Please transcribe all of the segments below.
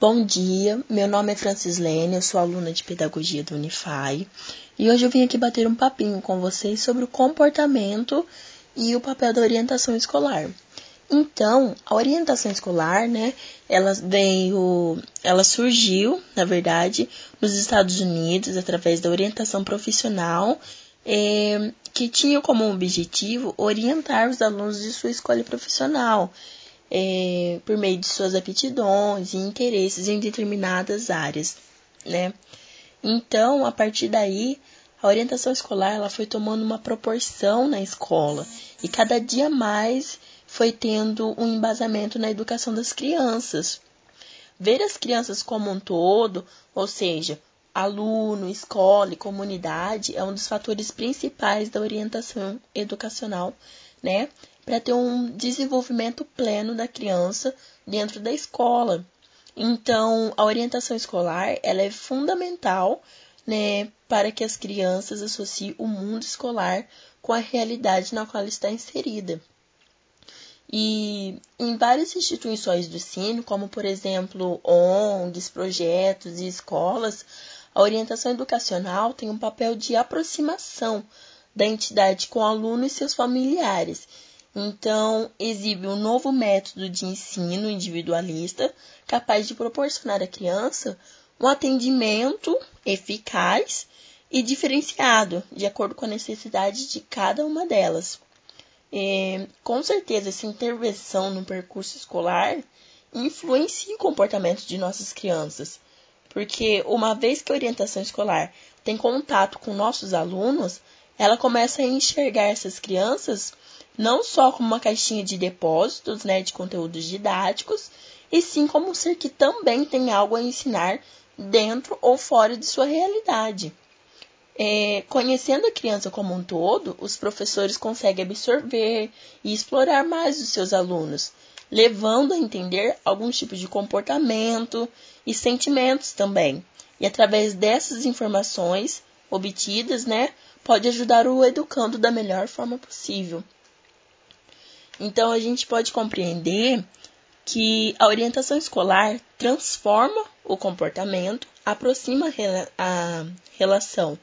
Bom dia, meu nome é Francislene, eu sou aluna de Pedagogia do Unify e hoje eu vim aqui bater um papinho com vocês sobre o comportamento e o papel da orientação escolar. Então, a orientação escolar, né, ela veio, ela surgiu, na verdade, nos Estados Unidos através da orientação profissional, é, que tinha como objetivo orientar os alunos de sua escolha profissional é, por meio de suas aptidões e interesses em determinadas áreas, né? Então, a partir daí, a orientação escolar ela foi tomando uma proporção na escola e cada dia mais foi tendo um embasamento na educação das crianças. Ver as crianças como um todo, ou seja, aluno, escola e comunidade, é um dos fatores principais da orientação educacional, né? Para ter um desenvolvimento pleno da criança dentro da escola. Então, a orientação escolar ela é fundamental né, para que as crianças associem o mundo escolar com a realidade na qual está inserida. E em várias instituições do ensino, como por exemplo ONGs, projetos e escolas, a orientação educacional tem um papel de aproximação da entidade com o aluno e seus familiares então, exibe um novo método de ensino individualista capaz de proporcionar à criança um atendimento eficaz e diferenciado, de acordo com a necessidade de cada uma delas. É, com certeza, essa intervenção no percurso escolar influencia o comportamento de nossas crianças, porque uma vez que a orientação escolar tem contato com nossos alunos, ela começa a enxergar essas crianças não só como uma caixinha de depósitos né, de conteúdos didáticos, e sim como um ser que também tem algo a ensinar dentro ou fora de sua realidade. É, conhecendo a criança como um todo, os professores conseguem absorver e explorar mais os seus alunos, levando a entender alguns tipos de comportamento e sentimentos também. E através dessas informações obtidas, né, pode ajudar o educando da melhor forma possível. Então, a gente pode compreender que a orientação escolar transforma o comportamento, aproxima a relação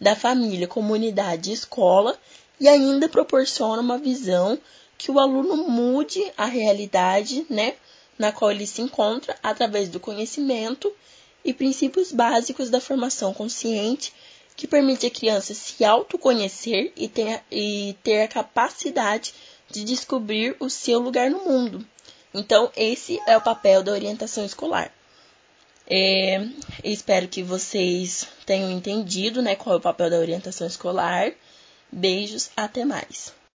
da família, comunidade e escola e ainda proporciona uma visão que o aluno mude a realidade, né, na qual ele se encontra através do conhecimento e princípios básicos da formação consciente que permite a criança se autoconhecer e ter, e ter a capacidade de descobrir o seu lugar no mundo. Então, esse é o papel da orientação escolar. É, espero que vocês tenham entendido né, qual é o papel da orientação escolar. Beijos, até mais.